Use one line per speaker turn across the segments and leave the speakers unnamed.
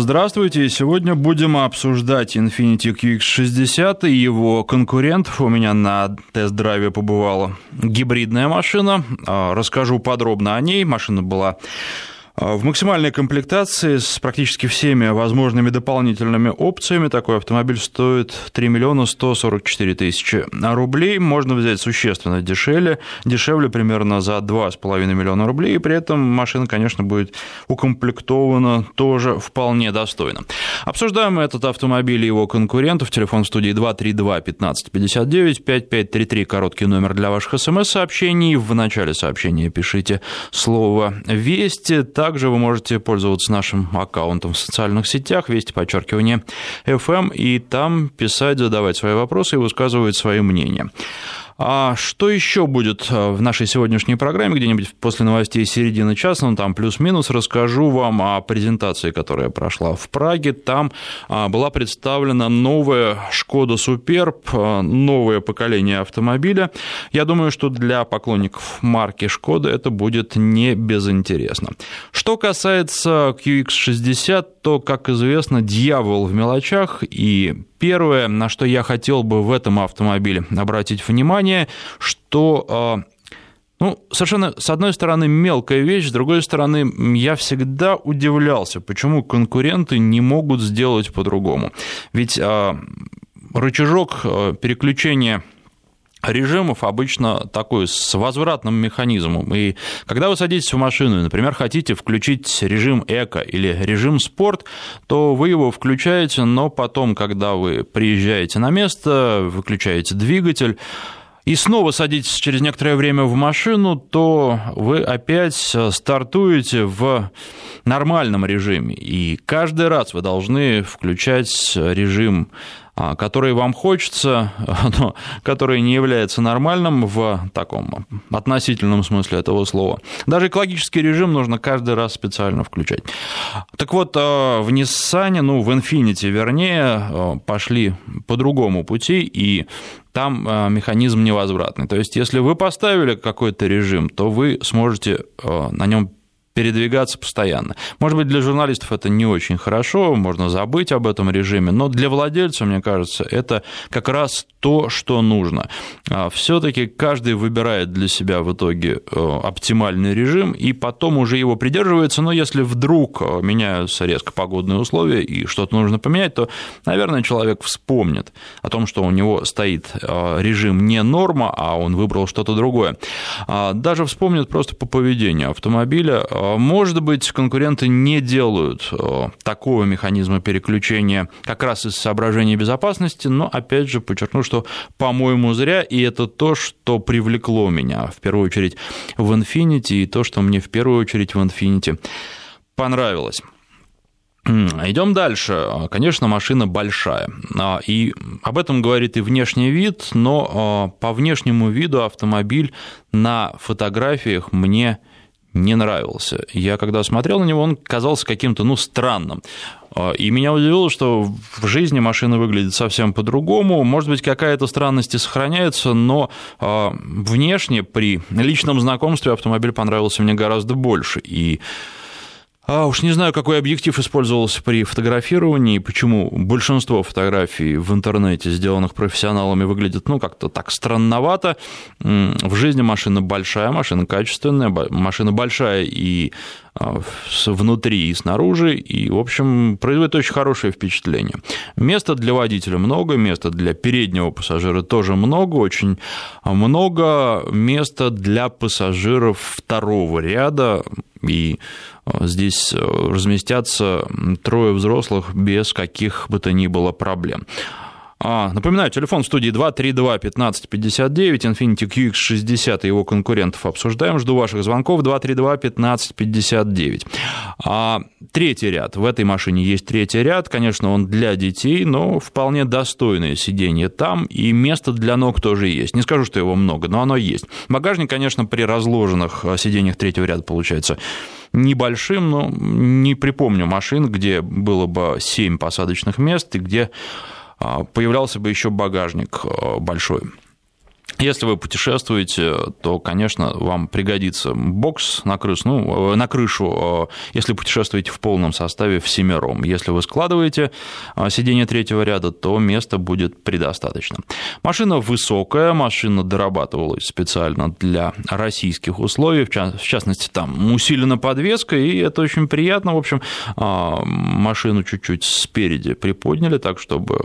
Здравствуйте. Сегодня будем обсуждать Infiniti QX60 и его конкурентов. У меня на тест-драйве побывала гибридная машина. А, расскажу подробно о ней. Машина была в максимальной комплектации с практически всеми возможными дополнительными опциями такой автомобиль стоит 3 миллиона 144 тысячи рублей. Можно взять существенно дешевле, дешевле примерно за 2,5 миллиона рублей, и при этом машина, конечно, будет укомплектована тоже вполне достойно. Обсуждаем этот автомобиль и его конкурентов. Телефон в студии 232 1559 5533, короткий номер для ваших смс-сообщений. В начале сообщения пишите слово «Вести», также вы можете пользоваться нашим аккаунтом в социальных сетях, вести подчеркивание FM, и там писать, задавать свои вопросы и высказывать свои мнения. А что еще будет э, в нашей сегодняшней программе, где-нибудь после новостей середины часа, ну там плюс-минус, расскажу вам о презентации, которая прошла в Праге. Там а, была представлена новая Шкода Суперб, э, новое поколение автомобиля. Я думаю, что для поклонников марки Шкода это будет не безинтересно. Что касается QX60, то, как известно, дьявол в мелочах, и первое, на что я хотел бы в этом автомобиле обратить внимание, что а, ну, совершенно, с одной стороны, мелкая вещь, с другой стороны, я всегда удивлялся, почему конкуренты не могут сделать по-другому. Ведь а, рычажок а, переключения режимов обычно такой с возвратным механизмом. И когда вы садитесь в машину и, например, хотите включить режим эко или режим спорт, то вы его включаете, но потом, когда вы приезжаете на место, выключаете двигатель, и снова садитесь через некоторое время в машину, то вы опять стартуете в нормальном режиме. И каждый раз вы должны включать режим а, который вам хочется, но который не является нормальным в таком относительном смысле этого слова. Даже экологический режим нужно каждый раз специально включать. Так вот, а, в Nissan, ну, в Infiniti, вернее, а, пошли по другому пути, и там механизм невозвратный. То есть, если вы поставили какой-то режим, то вы сможете на нем передвигаться постоянно. Может быть, для журналистов это не очень хорошо, можно забыть об этом режиме, но для владельца, мне кажется, это как раз то, что нужно. А Все-таки каждый выбирает для себя в итоге э, оптимальный режим и потом уже его придерживается, но если вдруг э, меняются резко погодные условия и что-то нужно поменять, то, наверное, человек вспомнит о том, что у него стоит э, режим не норма, а он выбрал что-то другое. А даже вспомнит просто по поведению автомобиля, может быть, конкуренты не делают э, такого механизма переключения как раз из соображений безопасности, но, опять же, подчеркну, что, по-моему, зря, и это то, что привлекло меня, в первую очередь, в Infinity, и то, что мне в первую очередь в Infinity понравилось. Идем дальше. Конечно, машина большая. А, и об этом говорит и внешний вид, но а, по внешнему виду автомобиль на фотографиях мне не нравился. Я когда смотрел на него, он казался каким-то, ну, странным. А, и меня удивило, что в жизни машина выглядит совсем по-другому. Может быть, какая-то странность и сохраняется, но а, внешне при личном знакомстве автомобиль понравился мне гораздо больше. И а уж не знаю, какой объектив использовался при фотографировании, почему большинство фотографий в интернете, сделанных профессионалами, выглядят, ну, как-то так странновато. В жизни машина большая, машина качественная, машина большая и а, внутри и снаружи, и, в общем, производит очень хорошее впечатление. Места для водителя много, места для переднего пассажира тоже много, очень много места для пассажиров второго ряда, и здесь э, разместятся трое взрослых без каких бы то ни было проблем. А, напоминаю, телефон в студии 232-1559, Infiniti QX60 и его конкурентов обсуждаем. Жду ваших звонков 232-1559. А, третий ряд. В этой машине есть третий ряд. Конечно, он для детей, но вполне достойное сиденье там, и место для ног тоже есть. Не скажу, что его много, но оно есть. Багажник, конечно, при разложенных сиденьях третьего ряда получается небольшим, но не припомню машин, где было бы 7 посадочных мест и где а, появлялся бы еще багажник а, большой. Если вы путешествуете, то, конечно, вам пригодится бокс на крышу, ну, на крышу, если путешествуете в полном составе в семером. Если вы складываете сиденье третьего ряда, то места будет предостаточно. Машина высокая, машина дорабатывалась специально для российских условий, в частности, там усилена подвеска, и это очень приятно. В общем, машину чуть-чуть спереди приподняли, так, чтобы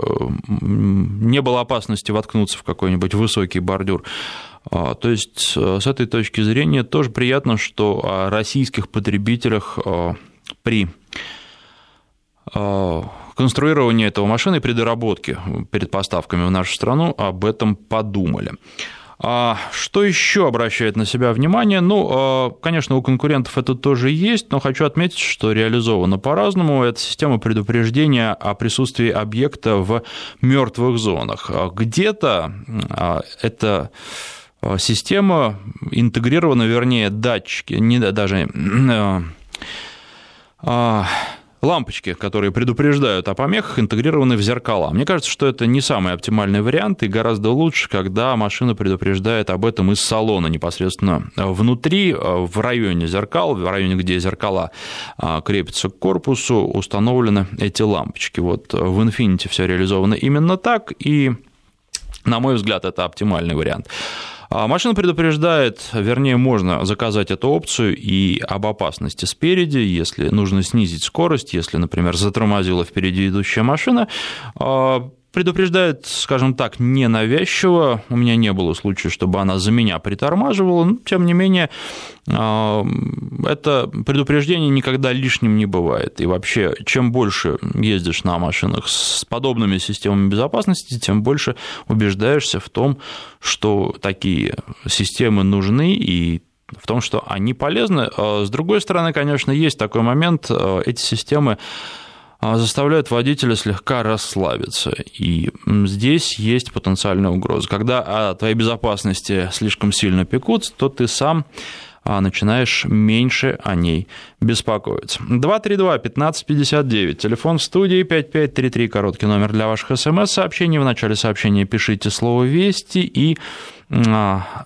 не было опасности воткнуться в какой-нибудь высокий бар бордюр. А, то есть э, с этой точки зрения тоже приятно, что о российских потребителях э, при э, конструировании этого машины, при доработке перед поставками в нашу страну об этом подумали. А что еще обращает на себя внимание? Ну, конечно, у конкурентов это тоже есть, но хочу отметить, что реализовано по-разному. Это система предупреждения о присутствии объекта в мертвых зонах. Где-то это система интегрирована, вернее, датчики, не даже лампочки, которые предупреждают о помехах, интегрированы в зеркала. Мне кажется, что это не самый оптимальный вариант, и гораздо лучше, когда машина предупреждает об этом из салона непосредственно внутри, в районе зеркал, в районе, где зеркала а, крепятся к корпусу, установлены эти лампочки. Вот в Infiniti все реализовано именно так, и, на мой взгляд, это оптимальный вариант. А машина предупреждает, вернее, можно заказать эту опцию и об опасности спереди, если нужно снизить скорость, если, например, затормозила впереди идущая машина, а, предупреждает, скажем так, ненавязчиво. У меня не было случая, чтобы она за меня притормаживала, но, тем не менее, а, это предупреждение никогда лишним не бывает. И вообще, чем больше ездишь на машинах с подобными системами безопасности, тем больше убеждаешься в том, что такие системы нужны и в том, что они полезны. А, с другой стороны, конечно, есть такой момент, а, эти системы заставляют водителя слегка расслабиться. И здесь есть потенциальная угроза. Когда о твоей безопасности слишком сильно пекутся, то ты сам а, начинаешь меньше о ней беспокоиться. 232-1559, телефон в студии 5533, короткий номер для ваших смс-сообщений. В начале сообщения пишите слово «Вести» и а,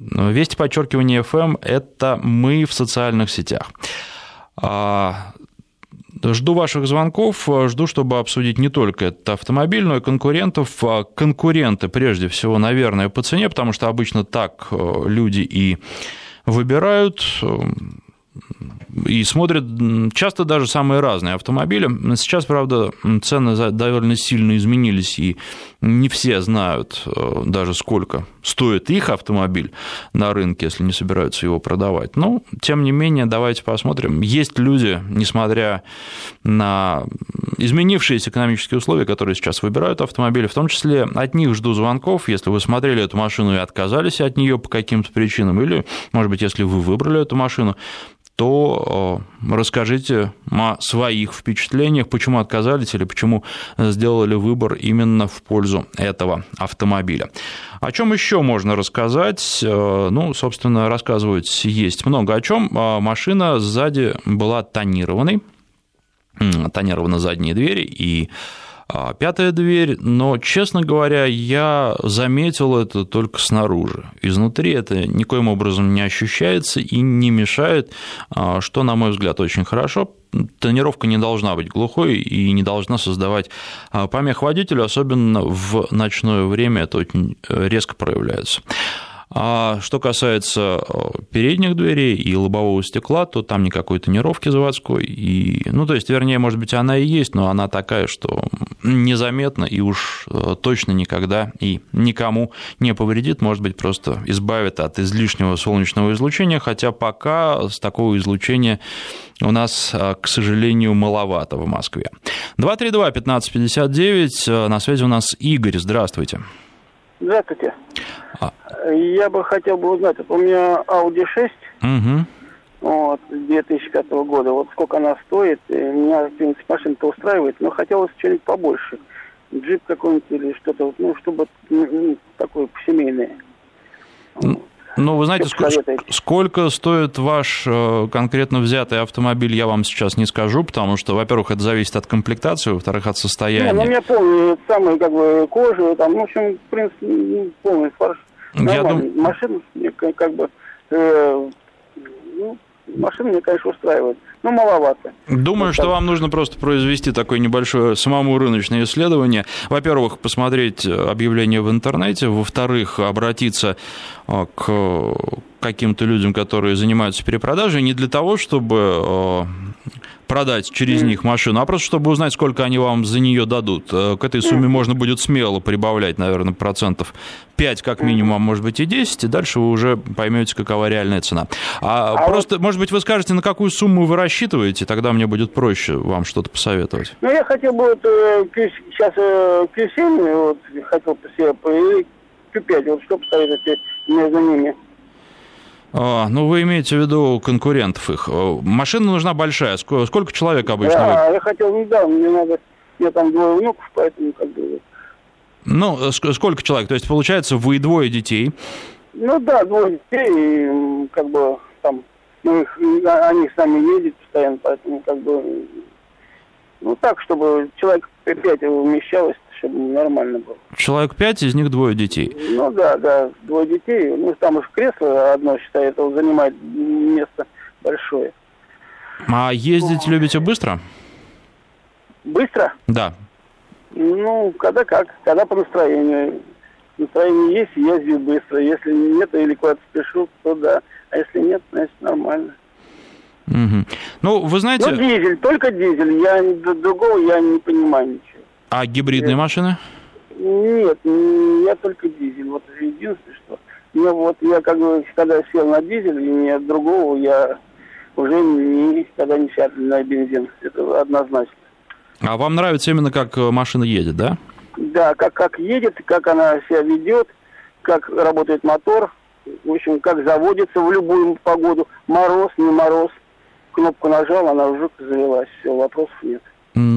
Вести подчеркивание FM – это мы в социальных сетях. Жду ваших звонков, жду, чтобы обсудить не только этот автомобиль, но и конкурентов. А конкуренты, прежде всего, наверное, по цене, потому что обычно так э, люди и выбирают и смотрят часто даже самые разные автомобили. Сейчас, правда, цены довольно сильно изменились, и не все знают э, даже сколько стоит их автомобиль на рынке, если не собираются его продавать. Но, тем не менее, давайте посмотрим. Есть люди, несмотря на изменившиеся экономические условия, которые сейчас выбирают автомобили, в том числе от них жду звонков, если вы смотрели эту машину и отказались от нее по каким-то причинам, или, может быть, если вы выбрали эту машину, то э, расскажите о своих впечатлениях, почему отказались или почему сделали выбор именно в пользу этого автомобиля. О чем еще можно рассказать? Э, ну, собственно, рассказывать есть много о чем. Э, машина сзади была тонированной, тонированы задние двери и пятая дверь, но, честно говоря, я заметил это только снаружи. Изнутри это никоим образом не ощущается и не мешает, а, что, на мой взгляд, очень хорошо. Тонировка не должна быть глухой и не должна создавать а, помех водителю, особенно в ночное время это очень резко проявляется. А что касается передних дверей и лобового стекла, то там никакой тонировки заводской. И, ну, то есть, вернее, может быть, она и есть, но она такая, что незаметна и уж э, точно никогда и никому не повредит, может быть, просто избавит от излишнего солнечного излучения, хотя пока с такого излучения у нас, э, к сожалению, маловато в Москве. 232-1559, на связи у нас Игорь, здравствуйте.
Здравствуйте. А. Я бы хотел бы узнать, вот у меня Audi 6, угу. Вот, 2005 года, вот сколько она стоит, и меня, в принципе, машина-то устраивает, но хотелось что-нибудь побольше. Джип какой-нибудь или что-то, ну, чтобы ну, такое семейное.
Ну, вы знаете, сколько, сколько стоит ваш э, конкретно взятый автомобиль, я вам сейчас не скажу, потому что, во-первых, это зависит от комплектации, во-вторых, от состояния. Не,
ну, я помню, самый, как бы, кожу, там, ну, в общем, в принципе, полный фарш, Я дум... Машина как бы... Э, ну, машина мне, конечно, устраивает. Ну, маловато.
Думаю, вот что вам нужно просто произвести такое небольшое самому рыночное исследование. Во-первых, посмотреть объявления в интернете. Во-вторых, обратиться э, к каким-то людям, которые занимаются перепродажей, не для того, чтобы э, продать через mm. них машину, а просто чтобы узнать, сколько они вам за нее дадут. Э, к этой сумме mm. можно будет смело прибавлять, наверное, процентов 5 как минимум, а может быть и 10, и дальше вы уже поймете, какова реальная цена. А, а просто, вот... может быть, вы скажете, на какую сумму вы рассчитываете, тогда мне будет проще вам что-то посоветовать.
Ну, я хотел бы вот, э, сейчас Q7, вот, хотел бы себе, и Q5, вот что посоветуете между ними?
А, ну, вы имеете в виду конкурентов их. Э, машина нужна большая. Сколько человек обычно?
Да, я хотел недавно, мне надо... мне там двое внуков, поэтому как бы...
Ну, э, сколько человек? То есть, получается, вы двое детей?
Ну да, двое детей, и как бы там, ну, их, они с нами ездят постоянно, поэтому как бы, ну так, чтобы человек пять умещалось, чтобы нормально было.
Человек пять, из них двое детей.
Ну да, да, двое детей. Ну там уж кресло одно, считай, это занимает место большое.
А ездить любите быстро?
Быстро?
Да.
Ну, когда как, когда по настроению. Настроение есть, езжу быстро. Если нет или куда-то спешу, то да. А если нет, значит нормально.
Угу. Ну, вы знаете...
Ну, дизель, только дизель. Я другого я не понимаю ничего.
А гибридные машины?
Нет, я только дизель. Вот единственное, что... Ну вот я как бы, когда сел на дизель, и нет другого, я уже никогда не сяду на бензин. Это однозначно.
А вам нравится именно, как э, машина едет, да?
Да, как, как едет, как она себя ведет, как работает мотор, в общем, как заводится в любую погоду, мороз, не мороз. Кнопку нажал, она уже завелась, все, вопросов нет.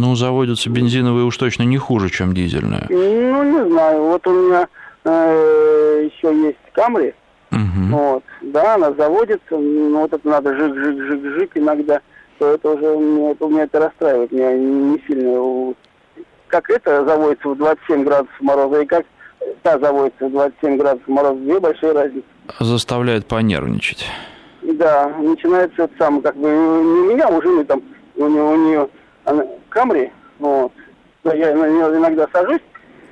Ну, заводятся бензиновые уж точно не хуже, чем дизельные.
Ну, не знаю. Вот у меня э, еще есть Камри. Угу. Вот. Да, она заводится, но вот это надо жик-жик-жик-жик иногда. То это уже это, меня это расстраивает. Меня не сильно... Как это заводится в 27 градусов мороза и как та заводится в 27 градусов мороза. Две большие разницы.
Заставляет понервничать.
Да, начинается это самое, как бы, не меня, уже не там, у нее, у нее Камри, вот, я на нее иногда сажусь,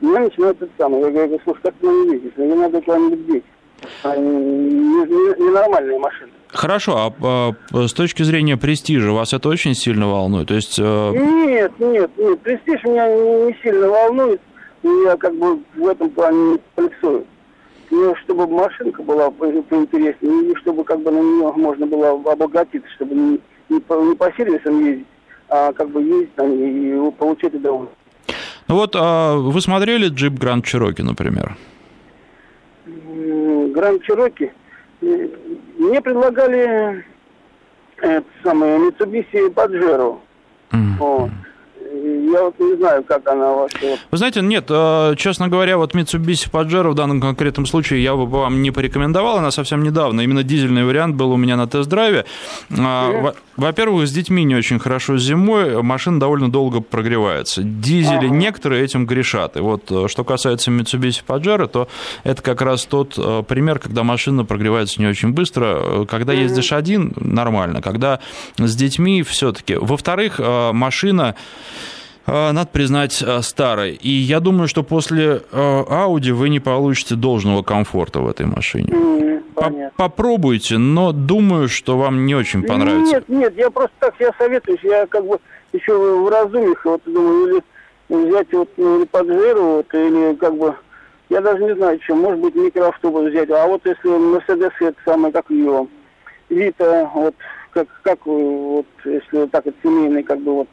и меня начинает это самое. Я говорю, слушай, как ты на нее ездишь? Мне надо куда-нибудь деть. Ненормальные машины.
Хорошо, а, а с точки зрения престижа вас это очень сильно волнует? То есть... Э...
Нет, нет, нет, престиж меня не, не сильно волнует. Я как бы в этом плане не комплексую. Мне, чтобы машинка была поинтереснее, и чтобы как бы на нее можно было обогатиться, чтобы не, не, по, не по сервисам ездить, а как бы ездить там и получать удовольствие.
Ну вот, а вы смотрели джип Гранд Чироки, например?
Гранд Чироки? Мне предлагали это самое Mitsubishi Pajero. Mm-hmm. Вот я вот не знаю, как она вообще.
Вы знаете, нет, э, честно говоря, вот Mitsubishi Pajero в данном конкретном случае я бы вам не порекомендовал, она совсем недавно. Именно дизельный вариант был у меня на тест-драйве. Mm-hmm. Во-первых, с детьми не очень хорошо зимой, машина довольно долго прогревается. Дизели ага. некоторые этим грешат. И вот э, что касается Mitsubishi Pajero, то это как раз тот пример, когда машина прогревается не очень быстро. Когда mm-hmm. ездишь один, нормально. Когда с детьми все-таки. Во-вторых, машина Э, надо признать, э, старой. И я думаю, что после э, Audi вы не получите должного комфорта в этой машине.
Mm,
Попробуйте, но думаю, что вам не очень понравится.
Нет, нет, я просто так я советую, я как бы еще в разумных, вот думаю, или взять вот ну, или Паджеро, вот, или как бы, я даже не знаю, что, может быть, микроавтобус взять, а вот если Мерседес, это самое, как ее, Вита, вот, как, как вот, если так вот семейный, как бы вот,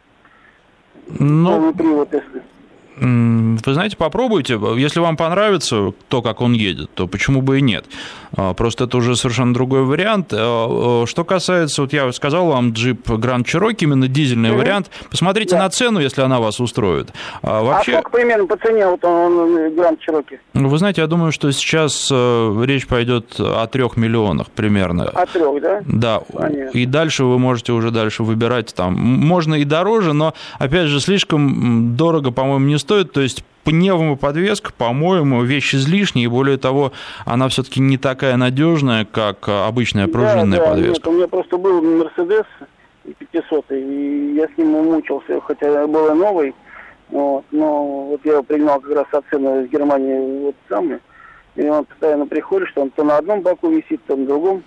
ну, внутри вот если вы знаете, попробуйте. Если вам понравится то, как он едет, то почему бы и нет? А, просто это уже совершенно другой вариант. А, а, что касается, вот я сказал вам, джип Grand Cherokee, именно дизельный mm-hmm. вариант. Посмотрите да. на цену, если она вас устроит.
А, вообще... а сколько примерно по цене вот он, он Grand Cherokee?
Ну, вы знаете, я думаю, что сейчас э, речь пойдет о трех миллионах примерно.
О трех, да?
Да. Понятно. И дальше вы можете уже дальше выбирать там. Можно и дороже, но, опять же, слишком дорого, по-моему, не стоит. То есть пневмоподвеска, по-моему, вещь излишняя, и более того, она все-таки не такая надежная, как обычная пружинная да, да, подвеска. Нет,
у меня просто был Мерседес 500, и я с ним мучился, хотя был новый, вот, но вот я принимал как раз от цены из Германии вот самый, и он постоянно приходит, что он то на одном боку висит, то на другом.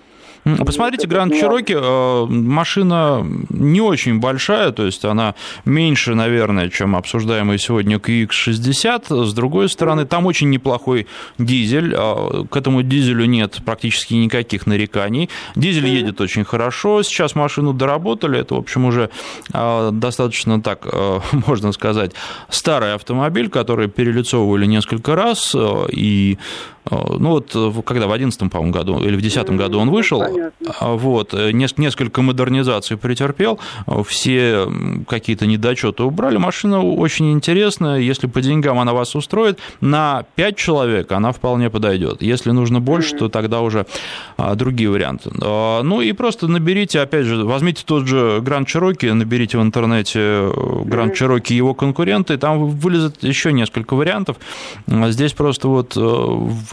Посмотрите, Гранд Чироки, э, машина не очень большая, то есть она меньше, наверное, чем обсуждаемый сегодня QX60. С другой стороны, там очень неплохой дизель. Э, к этому дизелю нет практически никаких нареканий. Дизель едет очень хорошо. Сейчас машину доработали. Это, в общем, уже э, достаточно так, можно сказать, старый автомобиль, который перелицовывали несколько раз. И ну вот, когда в 2011, по-моему, году или в 2010 году он вышел, а, вот, э, несколько модернизаций претерпел, все какие-то недочеты убрали. Машина очень интересная, если по деньгам она вас устроит, на 5 человек она вполне подойдет. Если нужно больше, то тогда уже а, другие варианты. Ну и просто наберите, опять же, возьмите тот же Grand Cherokee, наберите в интернете э, Grand Cherokee и его конкуренты, там вылезет еще несколько вариантов. Здесь просто вот э,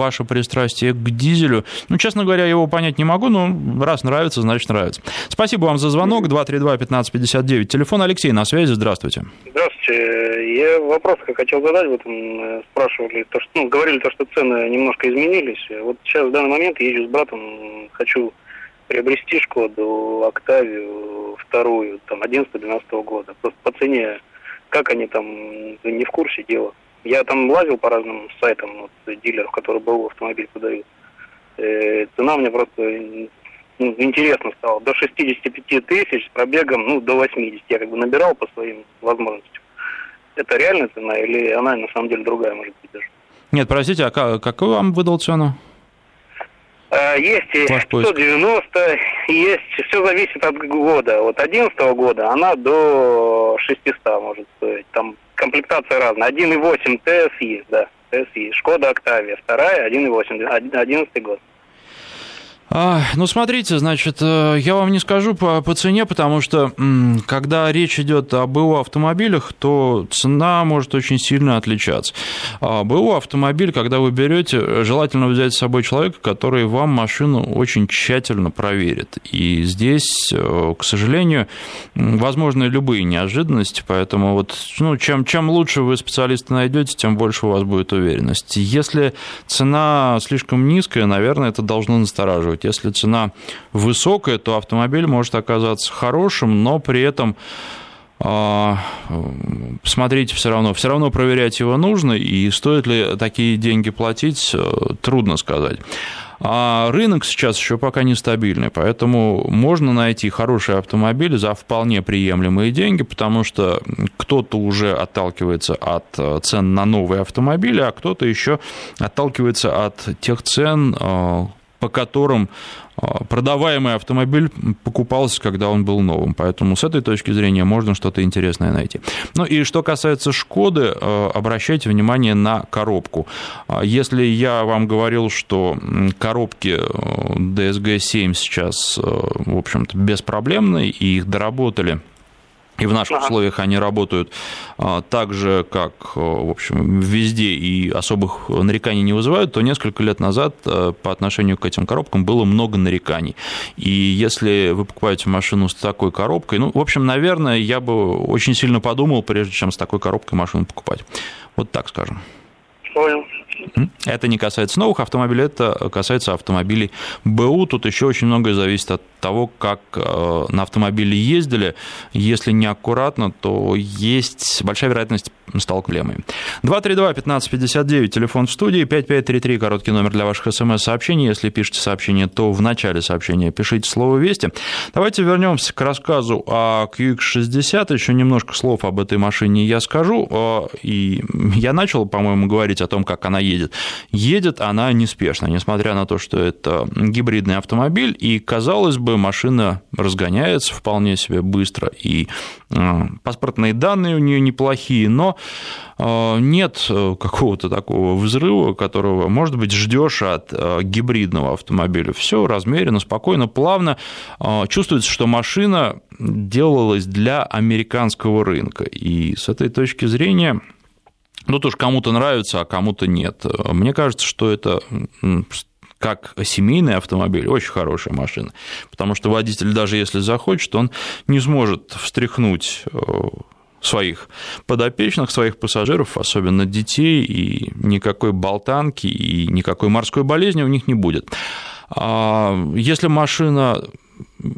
ваше пристрастие к дизелю, ну, честно говоря, его понять не могу, но раз нравится, значит нравится. Спасибо вам за звонок. 232-1559. Телефон Алексей на связи. Здравствуйте.
Здравствуйте. Я вопрос хотел задать. Вот спрашивали, то, что, ну, говорили, то, что цены немножко изменились. Вот сейчас в данный момент езжу с братом, хочу приобрести Шкоду Октавию вторую, там, 11-12 года. Просто по цене, как они там, не в курсе дела. Я там лазил по разным сайтам, вот, дилеров, которые был автомобиль продают. Э, цена мне просто ну, интересно стало. До 65 тысяч с пробегом ну, до 80. Я как бы набирал по своим возможностям. Это реальная цена или она на самом деле другая может быть даже?
Нет, простите, а какую вам выдал цену?
А, есть Ваш 190, есть, все зависит от года. Вот 11 года она до 600 может стоить. Там комплектация разная. 1.8 TS есть, да. TS. Шкода Октавия, вторая 1.8, 11 год.
Ну, смотрите, значит, э, я вам не скажу по, по цене, потому что когда речь идет об БУ автомобилях, то цена может очень сильно отличаться. А БУ автомобиль, когда вы берете, желательно взять с собой человека, который вам машину очень тщательно проверит. И здесь, э, к сожалению, возможны любые неожиданности, поэтому вот, ну, чем, чем лучше вы специалиста найдете, тем больше у вас будет уверенности. Если цена слишком низкая, наверное, это должно настораживать делать. Если цена высокая, то автомобиль может оказаться хорошим, но при этом а, смотрите все равно, все равно проверять его нужно, и стоит ли такие деньги платить, э, трудно сказать. А рынок сейчас еще пока нестабильный, поэтому можно найти хороший автомобиль за вполне приемлемые деньги, потому что кто-то уже отталкивается от э, цен на новые автомобили, а кто-то еще отталкивается от тех цен, э, по которым а, продаваемый автомобиль покупался, когда он был новым. Поэтому с этой точки зрения можно что-то интересное найти. Ну и что касается Шкоды, а, обращайте внимание на коробку. А, если я вам говорил, что коробки DSG-7 сейчас, в общем-то, беспроблемные, и их доработали и в наших ага. условиях они работают а, так же, как, э, в общем, везде и особых нареканий не вызывают, то несколько лет назад э, по отношению к этим коробкам было много нареканий. И если вы покупаете машину с такой коробкой, ну, в общем, наверное, я бы очень сильно подумал, прежде чем с такой коробкой машину покупать. Вот так скажем.
Понял.
Это не касается новых автомобилей, это касается автомобилей БУ. Тут еще очень многое зависит от того, как э, на автомобиле ездили. Если неаккуратно, то есть большая вероятность столкновений. 232-1559, телефон в студии, 5533, короткий номер для ваших смс-сообщений. Если пишете сообщение, то в начале сообщения пишите слово «Вести». Давайте вернемся к рассказу о QX60. Еще немножко слов об этой машине я скажу. Э, и я начал, по-моему, говорить о том, как она едет едет. Едет она неспешно, несмотря на то, что это гибридный автомобиль, и, казалось бы, машина разгоняется вполне себе быстро, и э, паспортные данные у нее неплохие, но э, нет какого-то такого взрыва, которого, может быть, ждешь от э, гибридного автомобиля. Все размеренно, спокойно, плавно. Чувствуется, что машина делалась для американского рынка. И с этой точки зрения Ну, тоже кому-то нравится, а кому-то нет. Мне кажется, что это как семейный автомобиль, очень хорошая машина, потому что водитель, даже если захочет, он не сможет встряхнуть э, своих подопечных, своих пассажиров, особенно детей, и никакой болтанки, и никакой морской болезни у них не будет. А если машина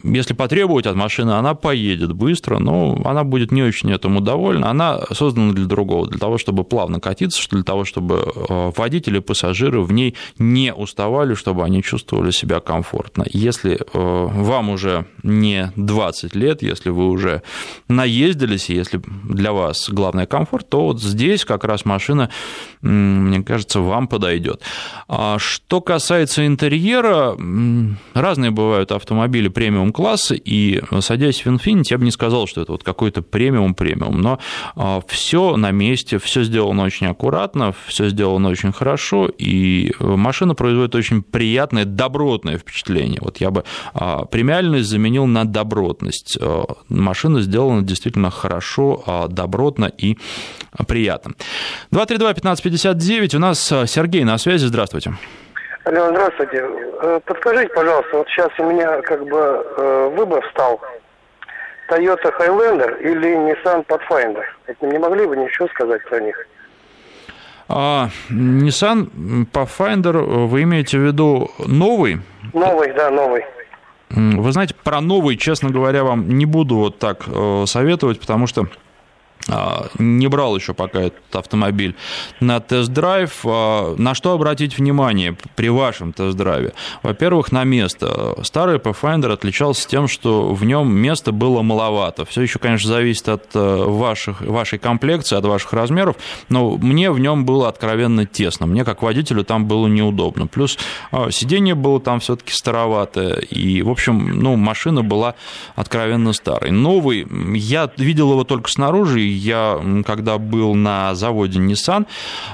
если потребовать от машины, она поедет быстро, но она будет не очень этому довольна. Она создана для другого, для того, чтобы плавно катиться, для того, чтобы э, водители, пассажиры в ней не уставали, чтобы они чувствовали себя комфортно. Если э, вам уже не 20 лет, если вы уже наездились, если для вас главное комфорт, то вот здесь как раз машина, мне кажется, вам подойдет. А что касается интерьера, разные бывают автомобили премиум класса, и садясь в Infiniti, я бы не сказал, что это вот какой-то премиум-премиум, но а, все на месте, все сделано очень аккуратно, все сделано очень хорошо, и машина производит очень приятное, добротное впечатление. Вот я бы а, премиальность заменил на добротность. А, машина сделана действительно хорошо, добротно и приятно. 232-1559, у нас Сергей на связи, здравствуйте.
Алло, здравствуйте. Э, подскажите, пожалуйста, вот сейчас у меня как бы э, выбор стал. Toyota Highlander или Nissan Pathfinder. Это не могли бы ничего сказать про них?
А, Nissan Pathfinder, вы имеете в виду новый?
Новый, да, новый.
Вы знаете, про новый, честно говоря, вам не буду вот так э, советовать, потому что не брал еще пока этот автомобиль на тест-драйв. А, на что обратить внимание при вашем тест-драйве? Во-первых, на место. Старый Pathfinder отличался тем, что в нем места было маловато. Все еще, конечно, зависит от э, ваших, вашей комплекции, от ваших размеров, но мне в нем было откровенно тесно. Мне, как водителю, там было неудобно. Плюс а, сиденье было там все-таки староватое. И, в общем, ну, машина была откровенно старой. Новый, я видел его только снаружи, я, когда был на заводе Nissan,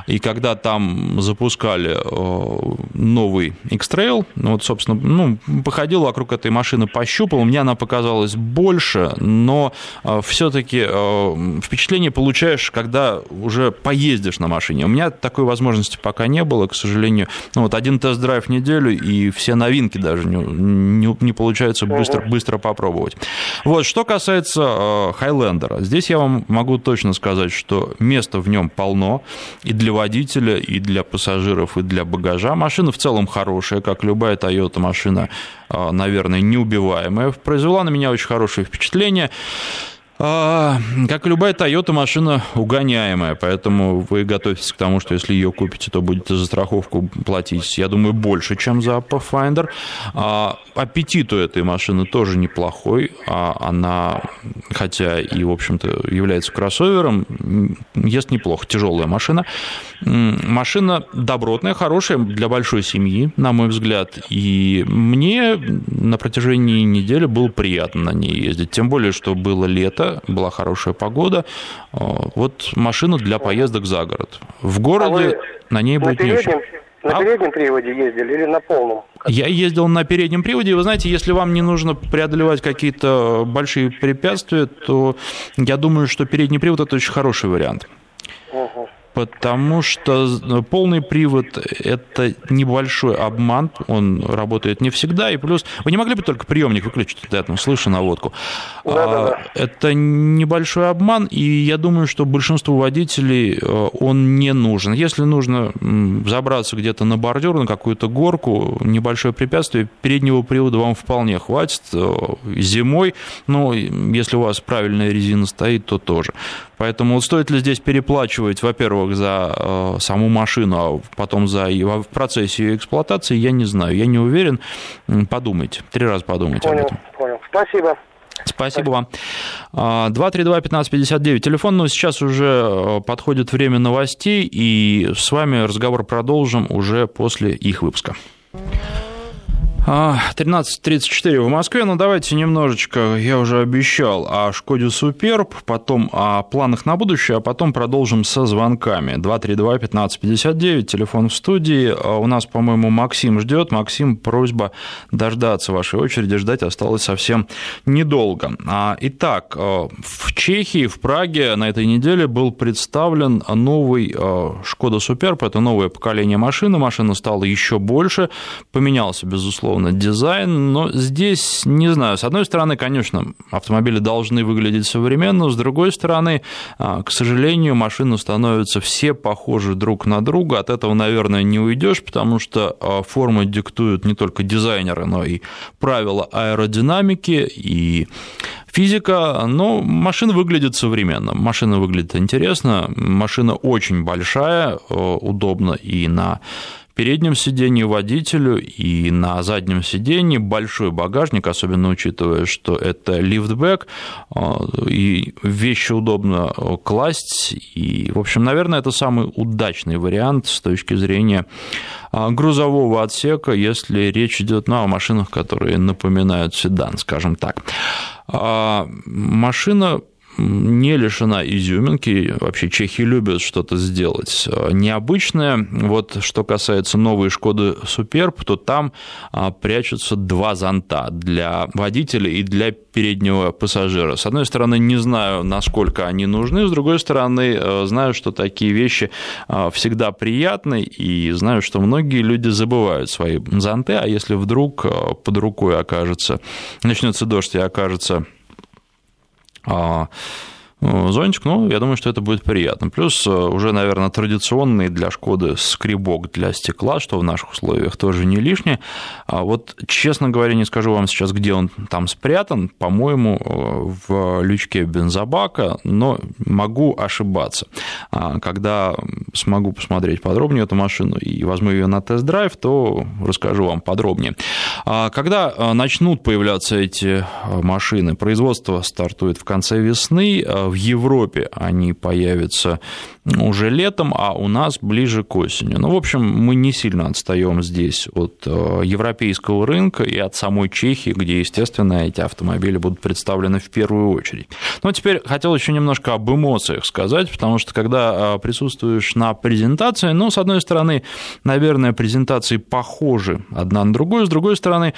и когда там запускали э, новый X-Trail, вот, собственно, ну, походил вокруг этой машины, пощупал, мне она показалась больше, но э, все-таки э, впечатление получаешь, когда уже поездишь на машине. У меня такой возможности пока не было, к сожалению. Ну, вот один тест-драйв в неделю, и все новинки даже не, не, не получается быстро, быстро попробовать. Вот, что касается Хайлендера, здесь я вам могу могу точно сказать, что места в нем полно и для водителя, и для пассажиров, и для багажа. Машина в целом хорошая, как любая Toyota машина, а, наверное, неубиваемая. Произвела на меня очень хорошее впечатление. А, как и любая Toyota, машина угоняемая, поэтому вы готовитесь к тому, что если ее купите, то будете за страховку платить, я думаю, больше, чем за Pathfinder. А, аппетит у этой машины тоже неплохой. А она, хотя и, в общем-то, является кроссовером, ест неплохо. Тяжелая машина. Машина добротная, хорошая для большой семьи, на мой взгляд. И мне на протяжении недели было приятно на ней ездить. Тем более, что было лето, была хорошая погода. Вот машина для поездок за город. В городе а на ней будет не очень.
На а? переднем приводе ездили или на полном?
Я ездил на переднем приводе. Вы знаете, если вам не нужно преодолевать какие-то большие препятствия, то я думаю, что передний привод – это очень хороший вариант. Угу потому что э, полный привод – это небольшой обман, он работает не всегда, и плюс… Вы не могли бы только приемник выключить, я там слышу наводку? Да, да, да. Это небольшой обман, и я думаю, что большинству водителей э, он не нужен. Если нужно забраться где-то на бордюр, на какую-то горку, небольшое препятствие, переднего привода вам вполне хватит. Э, зимой, ну, если у вас правильная резина стоит, то тоже. Поэтому вот стоит ли здесь переплачивать, во-первых, за э, саму машину, а потом за в процессе ее эксплуатации, я не знаю, я не уверен. Подумайте, три раза подумайте
понял,
об этом.
Понял, спасибо.
Спасибо вам. 232-1559. А, Телефон, но сейчас уже э, подходит время новостей, и с вами разговор продолжим уже после их выпуска. 13.34 в Москве, но ну, давайте немножечко, я уже обещал, о Шкоде Суперб, потом о планах на будущее, а потом продолжим со звонками. 232-1559, телефон в студии. А у нас, по-моему, Максим ждет. Максим, просьба дождаться вашей очереди, ждать осталось совсем недолго. А, итак, в Чехии, в Праге на этой неделе был представлен новый Шкода Суперб, это новое поколение машины, машина стала еще больше, поменялся, безусловно, безусловно, дизайн, но здесь, не знаю, с одной стороны, конечно, автомобили должны выглядеть современно, с другой стороны, а, к сожалению, машины становятся все похожи друг на друга, от этого, наверное, не уйдешь, потому что а, формы диктуют не только дизайнеры, но и правила аэродинамики, и физика, но машина выглядит современно, машина выглядит интересно, машина очень большая, а, удобно и на переднем сиденье водителю и на заднем сиденье большой багажник, особенно учитывая, что это лифтбэк, а, и вещи удобно класть. И, в общем, наверное, это самый удачный вариант с точки зрения а, грузового отсека, если речь идет ну, о машинах, которые напоминают седан, скажем так. А, машина не лишена изюминки. Вообще чехи любят что-то сделать необычное. Вот что касается новой Шкоды Суперб, то там а, прячутся два зонта для водителя и для переднего пассажира. С одной стороны, не знаю, насколько они нужны, с другой стороны, э, знаю, что такие вещи а, всегда приятны, и знаю, что многие люди забывают свои зонты, а если вдруг под рукой окажется, начнется дождь и окажется а, ну, зонтик, ну, я думаю, что это будет приятно. Плюс э, уже, наверное, традиционный для Шкоды скребок для стекла, что в наших условиях тоже не лишнее. А вот, честно говоря, не скажу вам сейчас, где он там спрятан, по-моему, э, в лючке бензобака, но могу ошибаться. А когда смогу посмотреть подробнее эту машину и возьму ее на тест-драйв, то расскажу вам подробнее. А когда э, начнут появляться эти машины, производство стартует в конце весны, в Европе они появятся уже летом, а у нас ближе к осени. Ну, в общем, мы не сильно отстаем здесь от э, европейского рынка и от самой Чехии, где, естественно, эти автомобили будут представлены в первую очередь. Но теперь хотел еще немножко об эмоциях сказать, потому что когда э, присутствуешь на презентации, ну, с одной стороны, наверное, презентации похожи одна на другую, с другой стороны,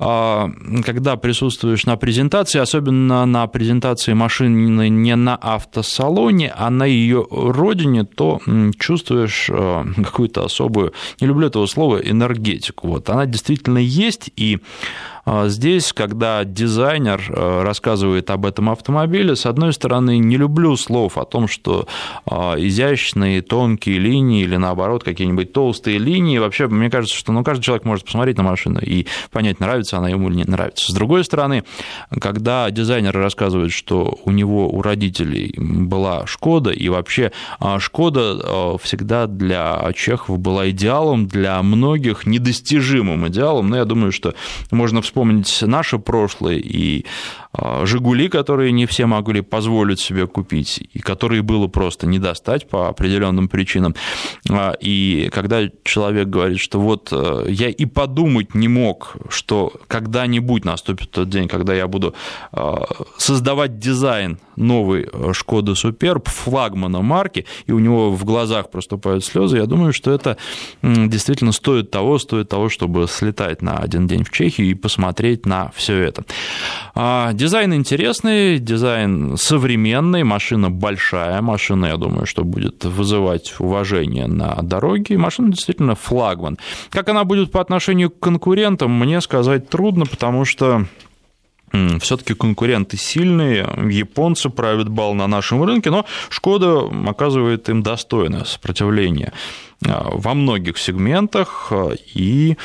когда присутствуешь на презентации, особенно на презентации машины не на автосалоне, а на ее родине, то чувствуешь э, какую-то особую, не люблю этого слова, энергетику. Вот она действительно есть, и а здесь, когда дизайнер э, рассказывает об этом автомобиле, с одной стороны, не люблю слов о том, что а, изящные, тонкие линии или наоборот какие-нибудь толстые линии. Вообще, мне кажется, что ну, каждый человек может посмотреть на машину и понять, нравится она ему или не нравится. С другой стороны, когда дизайнер рассказывает, что у него, у родителей была Шкода, и вообще а, Шкода всегда для чехов была идеалом, для многих недостижимым идеалом, но я думаю, что можно вспомнить наше прошлое и а, «Жигули», которые не все могли позволить себе купить, и которые было просто не достать по определенным причинам. А, и когда человек говорит, что вот э, я и подумать не мог, что когда-нибудь наступит тот день, когда я буду а, создавать дизайн новый Шкода Суперб, флагмана марки, и у него в глазах проступают слезы, я думаю, что это действительно стоит того, стоит того, чтобы слетать на один день в Чехию и посмотреть на все это. Дизайн интересный, дизайн современный, машина большая, машина, я думаю, что будет вызывать уважение на дороге, машина действительно флагман. Как она будет по отношению к конкурентам, мне сказать трудно, потому что все-таки конкуренты сильные, японцы правят бал на нашем рынке, но Шкода оказывает им достойное сопротивление а, во многих сегментах, а, и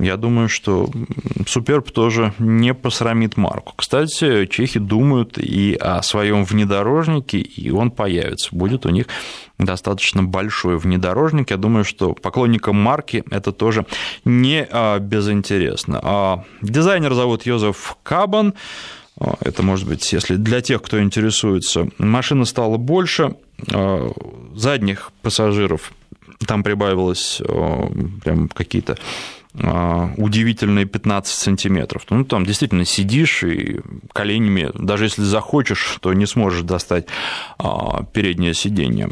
я думаю, что Суперб тоже не посрамит марку. Кстати, чехи думают и о своем внедорожнике, и он появится. Будет у них достаточно большой внедорожник. Я думаю, что поклонникам марки это тоже не а, безинтересно. А, дизайнер зовут Йозеф Кабан. А, это может быть, если для тех, кто интересуется, машина стала больше, задних пассажиров там прибавилось прям какие-то удивительные 15 сантиметров. Ну, там действительно сидишь и коленями, даже если захочешь, то не сможешь достать а, переднее сиденье.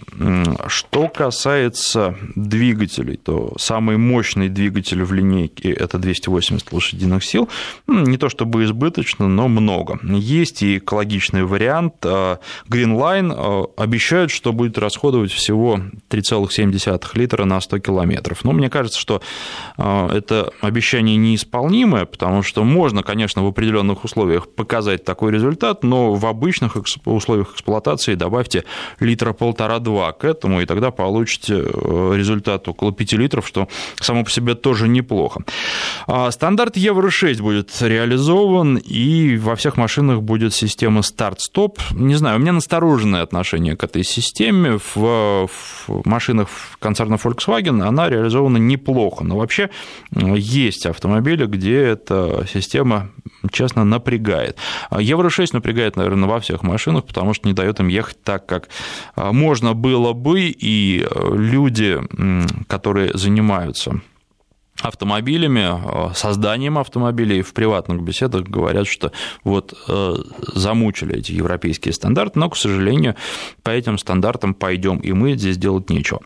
Что касается двигателей, то самый мощный двигатель в линейке – это 280 лошадиных сил. Не то чтобы избыточно, но много. Есть и экологичный вариант. А, Greenline обещают, что будет расходовать всего 3,7 литра на 100 километров. Но мне кажется, что это это обещание неисполнимое, потому что можно, конечно, в определенных условиях показать такой результат, но в обычных условиях эксплуатации добавьте литра полтора-два к этому, и тогда получите э, результат около 5 литров, что само по себе тоже неплохо. А стандарт Евро-6 будет реализован, и во всех машинах будет система старт-стоп. Не знаю, у меня настороженное отношение к этой системе. В, в машинах концерна Volkswagen она реализована неплохо, но вообще есть автомобили, где эта система, честно, напрягает. Евро-6 напрягает, наверное, во всех машинах, потому что не дает им ехать так, как а, можно было бы, и э, люди, которые занимаются автомобилями, э, созданием автомобилей в приватных беседах говорят, что вот э, замучили эти европейские стандарты, но, к сожалению, по этим стандартам пойдем, и мы здесь делать нечего.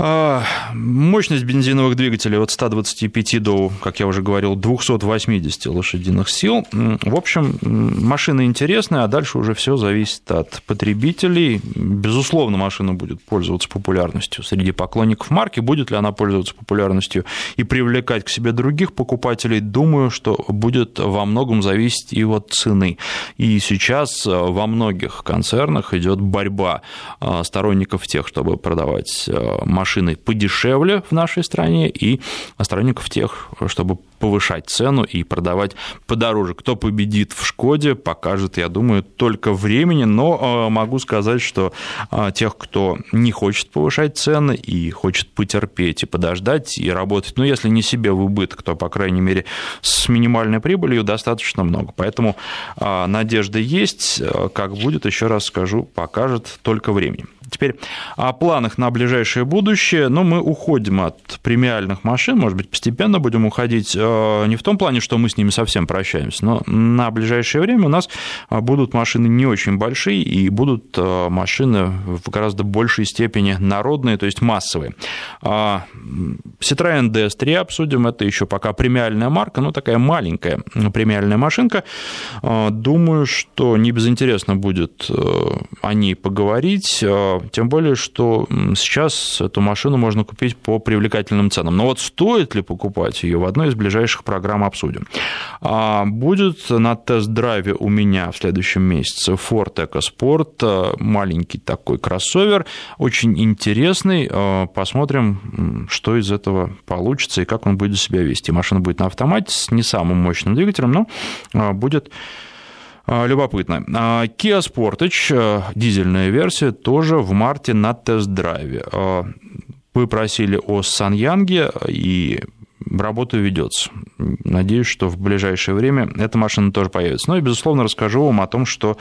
А, мощность бензиновых двигателей от 125 до, как я уже говорил, 280 лошадиных сил. В общем, машина интересная, а дальше уже все зависит от потребителей. Безусловно, машина будет пользоваться популярностью среди поклонников марки. Будет ли она пользоваться популярностью и привлекать к себе других покупателей, думаю, что будет во многом зависеть и от цены. И сейчас во многих концернах идет борьба а, сторонников тех, чтобы продавать машины машины подешевле в нашей стране и сторонников тех, чтобы повышать цену и продавать подороже. Кто победит в Шкоде, покажет, я думаю, только времени, но э, могу сказать, что э, тех, кто не хочет повышать цены и хочет потерпеть и подождать и работать, ну, если не себе в убыток, то, по крайней мере, с минимальной прибылью достаточно много. Поэтому э, надежда есть, как будет, еще раз скажу, покажет только времени. Теперь о планах на ближайшее будущее. Ну, мы уходим от премиальных машин, может быть, постепенно будем уходить э, не в том плане, что мы с ними совсем прощаемся, но на ближайшее время у нас будут машины не очень большие и будут э, машины в гораздо большей степени народные, то есть массовые. А, Citroёn DS3 обсудим, это еще пока премиальная марка, но такая маленькая премиальная машинка. Думаю, что не безинтересно будет э, о ней поговорить тем более, что сейчас эту машину можно купить по привлекательным ценам. Но вот стоит ли покупать ее, в одной из ближайших программ обсудим. А, будет на тест-драйве у меня в следующем месяце Ford EcoSport, маленький такой кроссовер, очень интересный. А, посмотрим, что из этого получится и как он будет себя вести. Машина будет на автомате с не самым мощным двигателем, но а, будет любопытно. А, Kia Sportage, э, дизельная версия, тоже в марте на тест-драйве. А, вы просили о Саньянге, и работа ведется. Надеюсь, что в ближайшее время эта машина тоже появится. Ну и, безусловно, расскажу вам о том, что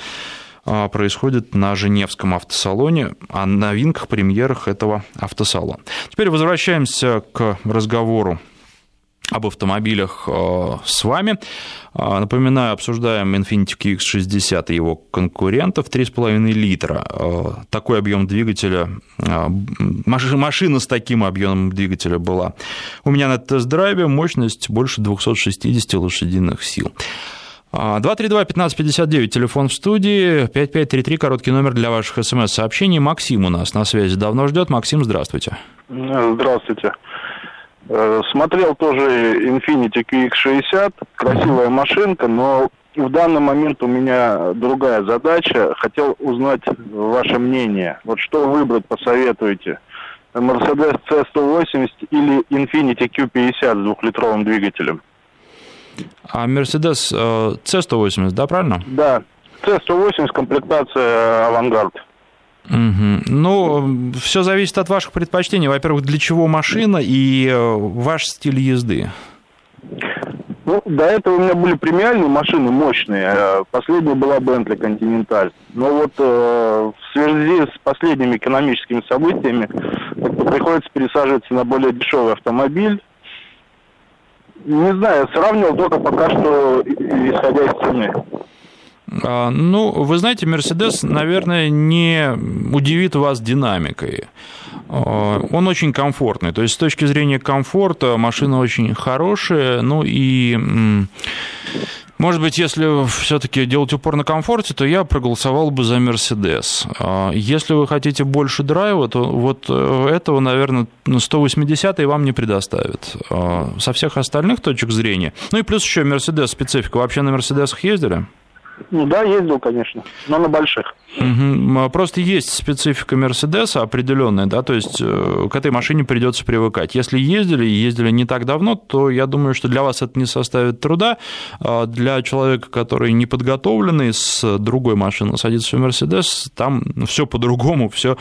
происходит на Женевском автосалоне, о новинках, премьерах этого автосалона. Теперь возвращаемся к разговору об автомобилях э, с вами. Э, напоминаю, обсуждаем Infiniti QX60 и его конкурентов 3,5 литра. Э, такой объем двигателя, машина с таким объемом двигателя была у меня на тест-драйве, мощность больше 260 лошадиных сил. 232-1559, телефон в студии, 5533, короткий номер для ваших смс-сообщений. Максим у нас на связи давно ждет. Максим, здравствуйте.
Здравствуйте. Э, смотрел тоже Infiniti QX60, красивая машинка, но в данный момент у меня другая задача. Хотел узнать ваше мнение. Вот что выбрать посоветуете? Mercedes C180 или Infiniti Q50 с двухлитровым двигателем?
А Mercedes э, C180, да, правильно?
Да, C180 комплектация Авангард.
Угу. Ну, все зависит от ваших предпочтений. Во-первых, для чего машина и э, ваш стиль езды.
Ну, до этого у меня были премиальные машины мощные. Э, последняя была Bentley Continental. Но вот э, в связи с последними экономическими событиями приходится пересаживаться на более дешевый автомобиль. Не знаю, сравнивал только пока что исходя из цены.
А, ну, вы знаете, Мерседес, наверное, не удивит вас динамикой. А, он очень комфортный. То есть, с точки зрения комфорта, машина очень хорошая. Ну и может быть, если все-таки делать упор на комфорте, то я проголосовал бы за Mercedes. А, если вы хотите больше драйва, то вот э, этого, наверное, 180 вам не предоставит. Со всех остальных точек зрения. Ну и плюс еще Mercedes специфика. Вообще на Мерседесах ездили?
Ну да, ездил, конечно, но на больших.
Угу. Просто есть специфика Мерседеса определенная, да, то есть э, к этой машине придется привыкать. Если ездили и ездили не так давно, то я думаю, что для вас это не составит труда. А для человека, который не подготовленный с другой машины садится в Мерседес, там все по-другому, все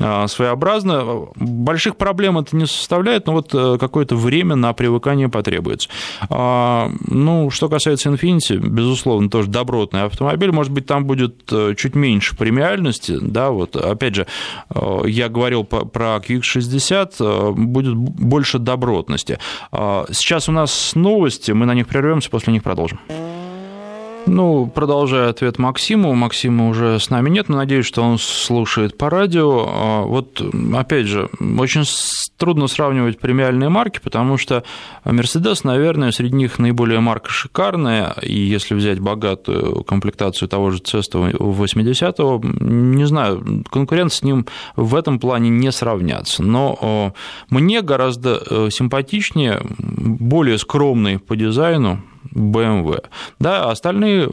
а, своеобразно. Больших проблем это не составляет, но вот э, какое-то время на привыкание потребуется. Ну, что касается Infiniti, безусловно, тоже добротный автомобиль. Может быть, там будет э, чуть меньше премиальности, да, вот, опять же, э, я говорил про QX60, э, будет больше добротности. А, сейчас у нас новости, мы на них прервемся, после них продолжим. Ну, продолжая ответ Максиму, Максима уже с нами нет, но надеюсь, что он слушает по радио. А, вот, опять же, очень трудно сравнивать премиальные марки, потому что Mercedes, наверное, среди них наиболее марка шикарная, и если взять богатую комплектацию того же Цеста 80-го, не знаю, конкурент с ним в этом плане не сравнятся. Но мне гораздо э, симпатичнее, более скромный по дизайну, BMW. Да, остальные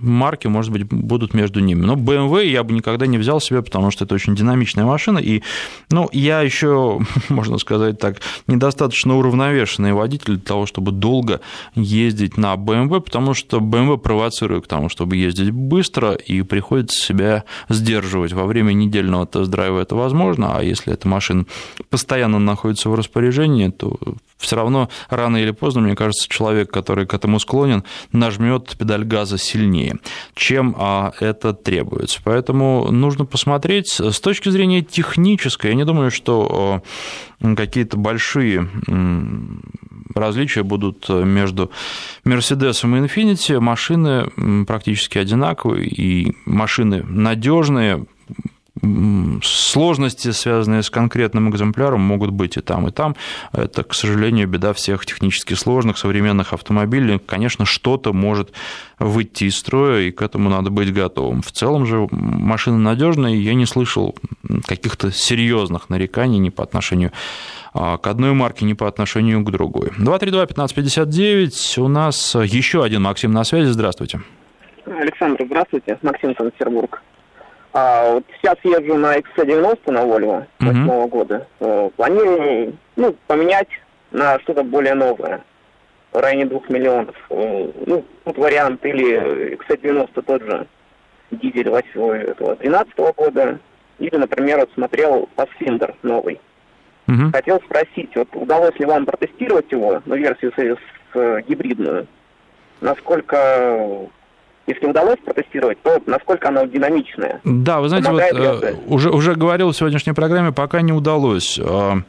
марки, может быть, будут между ними. Но BMW я бы никогда не взял себе, потому что это очень динамичная машина. И, ну, я еще, можно сказать так, недостаточно уравновешенный водитель для того, чтобы долго ездить на BMW, потому что BMW провоцирует к тому, чтобы ездить быстро, и приходится себя сдерживать. Во время недельного тест-драйва это возможно, а если эта машина постоянно находится в распоряжении, то все равно рано или поздно, мне кажется, человек, который к этому склонен, нажмет педаль газа сильнее, чем а, это требуется. Поэтому нужно посмотреть. С точки зрения технической, я не думаю, что какие-то большие различия будут между Mercedes и Infiniti. Машины практически одинаковые, и машины надежные, сложности, связанные с конкретным экземпляром, могут быть и там, и там. Это, к сожалению, беда всех технически сложных современных автомобилей. Конечно, что-то может выйти из строя, и к этому надо быть готовым. В целом же машина надежная, и я не слышал каких-то серьезных нареканий ни по отношению а, к одной марке, ни по отношению к другой. 232-1559, у нас еще один Максим на связи, здравствуйте.
Александр, здравствуйте, Максим Санкт-Петербург. А, вот сейчас езжу на XC90 на Volvo восьмого mm-hmm. года. Э, планирую ну, поменять на что-то более новое. В районе двух миллионов. Э, ну, тут вариант или XC90 тот же дизель 2012 года. Или, например, вот смотрел Pathfinder новый. Mm-hmm. Хотел спросить, вот удалось ли вам протестировать его, ну, версию с, с, с гибридную? Насколько если удалось протестировать, то насколько оно динамичное.
Да, вы знаете, вот, э, уже, уже говорил в сегодняшней программе, пока не удалось. А,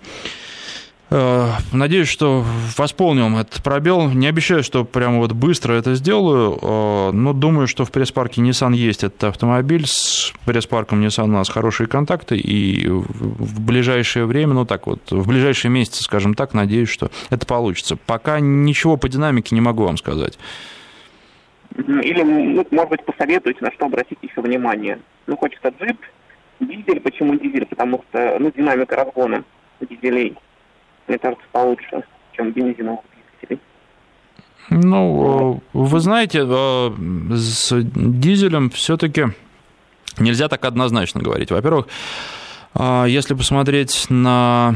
э, надеюсь, что восполним этот пробел. Не обещаю, что прямо вот быстро это сделаю, а, но думаю, что в пресс-парке Nissan есть этот автомобиль. С пресс-парком Nissan у нас хорошие контакты, и в ближайшее время, ну так вот, в ближайшие месяцы, скажем так, надеюсь, что это получится. Пока ничего по динамике не могу вам сказать.
Или, ну, может быть, посоветуете, на что обратить еще внимание. Ну, хочется джип, дизель. Почему дизель? Потому что, ну, динамика разгона дизелей, мне кажется, получше, чем бензиновых двигателей.
Ну, вы знаете, э, с дизелем все-таки нельзя так однозначно говорить. Во-первых, э, если посмотреть на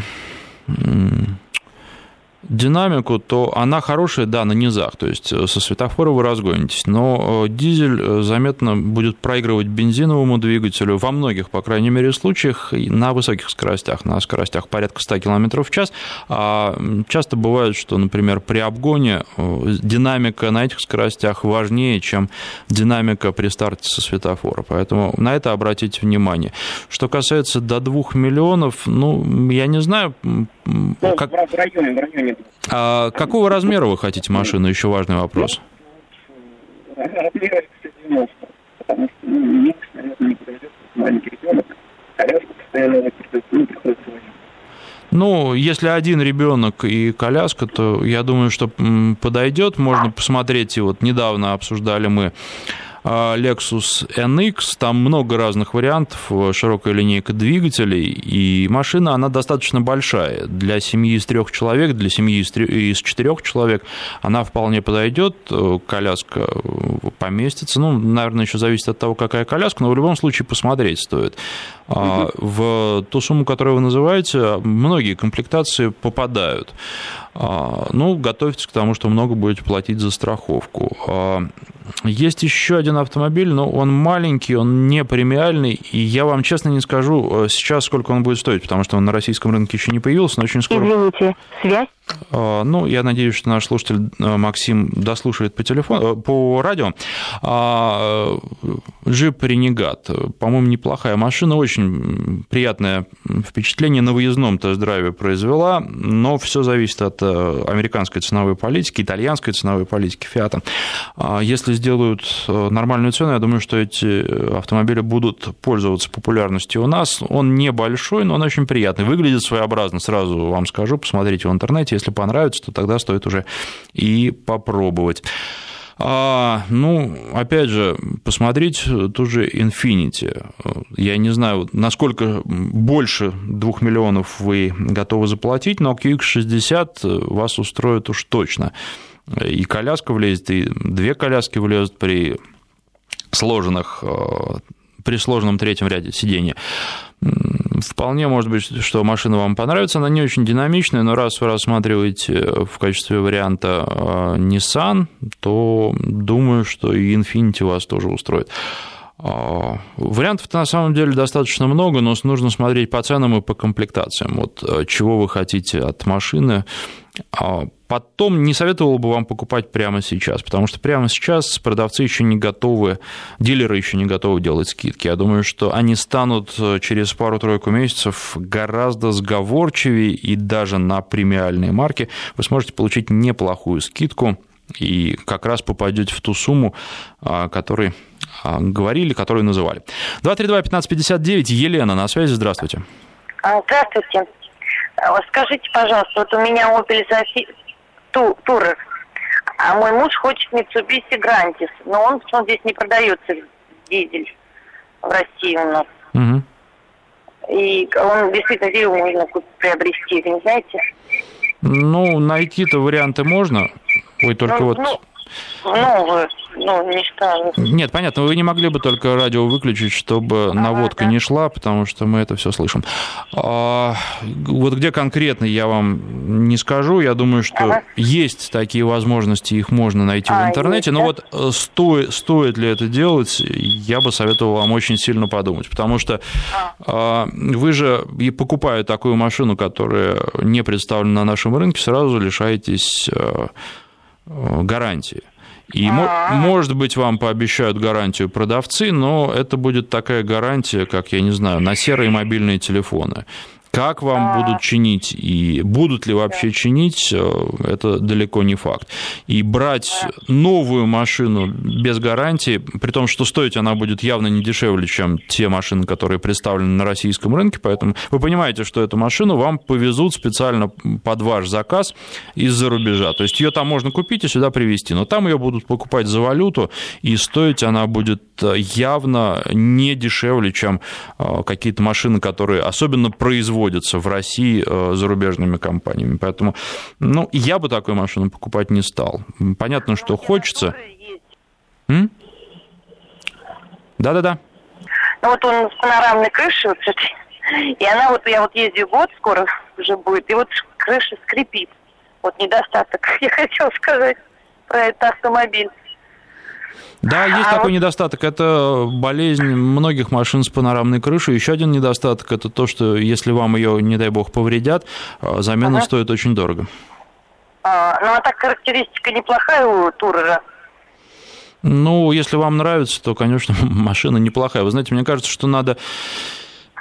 динамику, то она хорошая, да, на низах, то есть э, со светофора вы разгонитесь, но э, дизель э, заметно будет проигрывать бензиновому двигателю во многих, по крайней мере, случаях на высоких скоростях, на скоростях порядка 100 км в час. А часто бывает, что, например, при обгоне динамика на этих скоростях важнее, чем динамика при старте со светофора, поэтому на это обратите внимание. Что касается до 2 миллионов, ну, я не знаю,
ну, как... в районе, в районе
А какого размера вы хотите машину? Еще важный вопрос. Размер 90, потому что ну, если один ребенок и коляска, то я думаю, что подойдет. Можно посмотреть. И вот недавно обсуждали мы Lexus NX, там много разных вариантов, широкая линейка двигателей, и машина, она достаточно большая. Для семьи из трех человек, для семьи из четырех человек она вполне подойдет, коляска поместится. Ну, наверное, еще зависит от того, какая коляска, но в любом случае посмотреть стоит. Угу. В ту сумму, которую вы называете, многие комплектации попадают. А, ну, готовьтесь к тому, что много будете платить за страховку. Есть еще один автомобиль, но он маленький, он не премиальный, и я вам честно не скажу э, сейчас, сколько он будет стоить, потому что он на российском рынке еще не появился, но очень скоро...
Извините, связь?
А, ну, я надеюсь, что наш слушатель э, Максим дослушает по телефону, э, по радио. А, джип Ренегат, по-моему, неплохая машина, очень приятное впечатление на выездном тест-драйве произвела, но все зависит от американской ценовой политики, итальянской ценовой политики Фиата. А, если сделают нормальную цену, я думаю, что эти автомобили будут пользоваться популярностью у нас. Он небольшой, но он очень приятный, выглядит своеобразно, сразу вам скажу, посмотрите в интернете, если понравится, то тогда стоит уже и попробовать. А, ну, опять же, посмотреть ту же Infinity. Я не знаю, насколько больше 2 миллионов вы готовы заплатить, но QX60 вас устроит уж точно. И коляска влезет, и две коляски влезут при сложенных при сложном третьем ряде сидения. Вполне может быть, что машина вам понравится, она не очень динамичная, но раз вы рассматриваете в качестве варианта а, Nissan, то думаю, что и Infiniti вас тоже устроит. А, вариантов-то на самом деле достаточно много, но нужно смотреть по ценам и по комплектациям. Вот э, чего вы хотите от машины, а потом не советовал бы вам покупать прямо сейчас, потому что прямо сейчас продавцы еще не готовы, дилеры еще не готовы делать скидки. Я думаю, что они станут э, через пару-тройку месяцев гораздо сговорчивее, и даже на премиальные марки вы сможете получить неплохую скидку и как раз попадете в ту сумму, о которой а, говорили, которую называли. 232-1559, Елена на связи, здравствуйте.
А, здравствуйте. А, скажите, пожалуйста, вот у меня Opel Tourer, а мой муж хочет Mitsubishi Grantis, но он, он здесь не продается дизель в России у нас. Угу. И он действительно где его можно приобрести, вы не знаете?
Ну, найти-то варианты можно. Ой, только ну, вот... Ну,
ну, ну, не стану.
Нет, понятно, вы не могли бы только радио выключить, чтобы ага, наводка да. не шла, потому что мы это все слышим. А, вот где конкретно я вам не скажу, я думаю, что ага. есть такие возможности, их можно найти а, в интернете, есть, но да? вот э, стоит, стоит ли это делать, я бы советовал вам очень сильно подумать, потому что а. вы же, покупая такую машину, которая не представлена на нашем рынке, сразу лишаетесь э, гарантии. И, А-а-а. может быть, вам пообещают гарантию продавцы, но это будет такая гарантия, как, я не знаю, на серые мобильные телефоны. Как вам а... будут чинить и будут ли вообще чинить, э, это далеко не факт. И брать новую машину без гарантии, при том, что стоить она будет явно не дешевле, чем те машины, которые представлены на российском рынке, поэтому вы понимаете, что эту машину вам повезут специально под ваш заказ из-за рубежа. То есть ее там можно купить и сюда привезти, но там ее будут покупать за валюту, и стоить она будет э, явно не дешевле, чем э, какие-то машины, которые особенно производят производятся в России э, зарубежными компаниями. Поэтому, ну, я бы такую машину покупать не стал. Понятно, что хочется. Да-да-да.
Ну, вот он с панорамной крышей, вот, и она вот, я вот ездил год, скоро уже будет, и вот крыша скрипит. Вот недостаток, я хотела сказать про этот автомобиль.
Да, есть а такой вот... недостаток. Это болезнь многих машин с панорамной крышей. Еще один недостаток – это то, что если вам ее, не дай бог, повредят, э, замена ага. стоит очень дорого.
А, ну, а так характеристика неплохая у Турера?
Ну, если вам нравится, то, конечно, машина неплохая. Вы знаете, мне кажется, что надо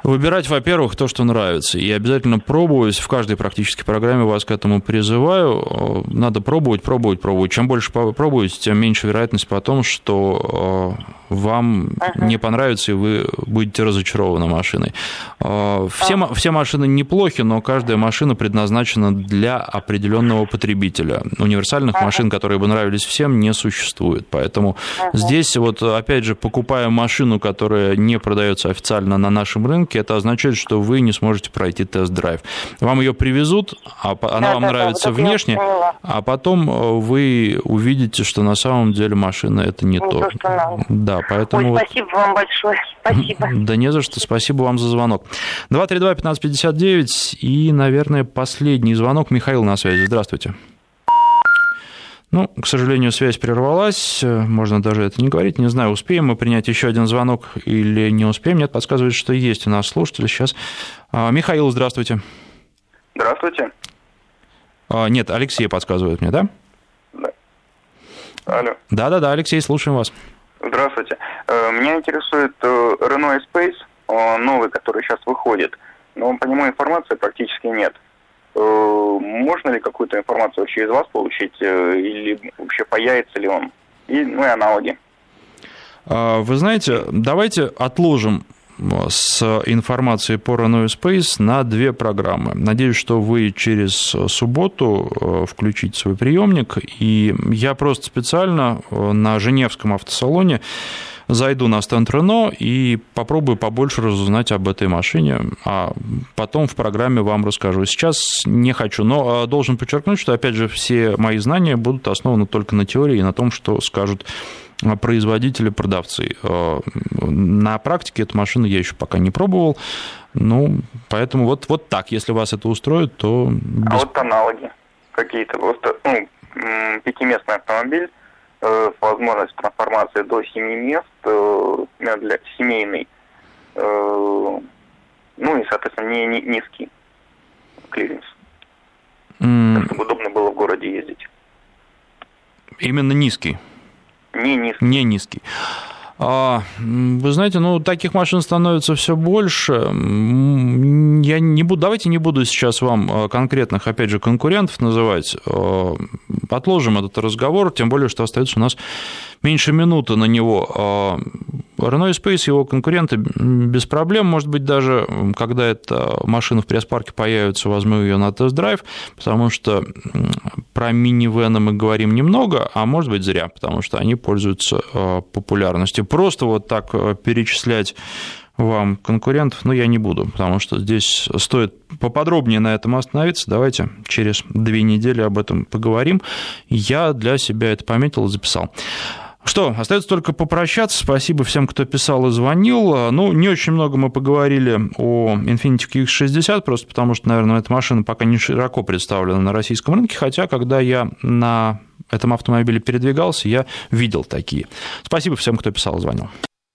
Выбирать, во-первых, то, что нравится. И обязательно пробовать. В каждой практически программе вас к этому призываю. Надо пробовать, пробовать, пробовать. Чем больше пробуете, тем меньше вероятность потом, что э, вам ага. не понравится, и вы будете разочарованы машиной. Э, все, ага. все машины неплохи, но каждая машина предназначена для определенного потребителя. Универсальных ага. машин, которые бы нравились всем, не существует. Поэтому ага. здесь вот, опять же, покупая машину, которая не продается официально на нашем рынке, ошибки, это означает, что вы не сможете пройти тест-драйв. Вам ее привезут, а она да, вам да, нравится да, внешне, а потом э, вы увидите, что на самом деле машина это не, не то. то да, поэтому...
Ой, спасибо вам большое. Спасибо.
Да не за что. Спасибо вам за звонок. 232-1559 и, наверное, последний звонок. Михаил на связи. Здравствуйте. Ну, к сожалению, связь прервалась, можно даже это не говорить. Не знаю, успеем мы принять еще один звонок или не успеем. Нет, подсказывает, что есть у нас слушатели сейчас. А, Михаил, здравствуйте.
Здравствуйте.
А, нет, Алексей подсказывает мне, да?
Да. Алло.
Да-да-да, Алексей, слушаем вас.
Здравствуйте. Э, меня интересует э, Renault Space, новый, который сейчас выходит. Но по нему информации практически нет. Э, можно ли какую-то информацию через вас получить, э, или вообще появится ли он, и, ну и аналоги.
А, вы знаете, давайте отложим э, с информацией по Renault Space на две программы. Надеюсь, что вы через субботу включите свой приемник, и я просто специально на Женевском автосалоне зайду на стенд Рено и попробую побольше разузнать об этой машине, а потом в программе вам расскажу. Сейчас не хочу, но а, должен подчеркнуть, что, опять же, все мои знания будут основаны только на теории и на том, что скажут а, производители, продавцы. А, на практике эту машину я еще пока не пробовал, ну, поэтому вот, вот так, если вас это устроит, то...
Без... А вот аналоги какие-то, просто, ну, пятиместный автомобиль, э, возможность трансформации до 7 мест э, для семейный, э, ну и, соответственно, не, не низкий клиренс. Mm. Чтобы удобно было в городе ездить.
Именно низкий?
Не низкий.
Не низкий. А, вы знаете, ну, таких машин становится все больше. Я не буду, давайте не буду сейчас вам а, конкретных, опять же, конкурентов называть. А, отложим этот разговор, тем более, что остается у нас меньше минуты на него. Renault Space, его конкуренты без проблем, может быть, даже когда эта машина в пресс-парке появится, возьму ее на тест-драйв, потому что про минивены мы говорим немного, а может быть зря, потому что они пользуются э, популярностью. Просто вот так э, перечислять вам конкурентов, но я не буду, потому что здесь стоит поподробнее на этом остановиться. Давайте через две недели об этом поговорим. Я для себя это пометил и записал. Что, остается только попрощаться. Спасибо всем, кто писал и звонил. Ну, не очень много мы поговорили о Infiniti QX60, просто потому что, наверное, эта машина пока не широко представлена на российском рынке, хотя, когда я на этом автомобиле передвигался, я видел такие. Спасибо всем, кто писал и звонил.